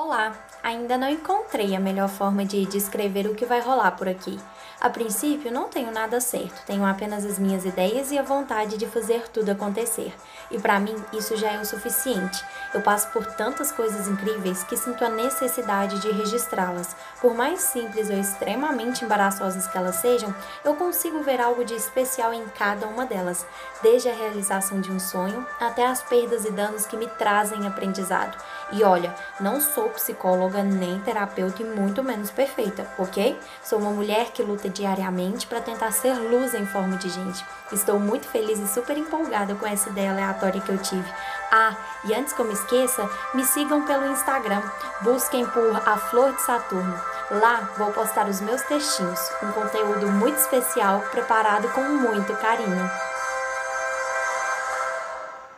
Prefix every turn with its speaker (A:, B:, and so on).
A: Olá! Ainda não encontrei a melhor forma de descrever o que vai rolar por aqui. A princípio, não tenho nada certo, tenho apenas as minhas ideias e a vontade de fazer tudo acontecer. E para mim, isso já é o suficiente. Eu passo por tantas coisas incríveis que sinto a necessidade de registrá-las. Por mais simples ou extremamente embaraçosas que elas sejam, eu consigo ver algo de especial em cada uma delas, desde a realização de um sonho até as perdas e danos que me trazem aprendizado. E olha, não sou psicóloga nem terapeuta e muito menos perfeita, ok? Sou uma mulher que luta diariamente para tentar ser luz em forma de gente. Estou muito feliz e super empolgada com essa ideia aleatória que eu tive. Ah, e antes que eu me esqueça, me sigam pelo Instagram, busquem por A Flor de Saturno. Lá vou postar os meus textinhos, um conteúdo muito especial preparado com muito carinho.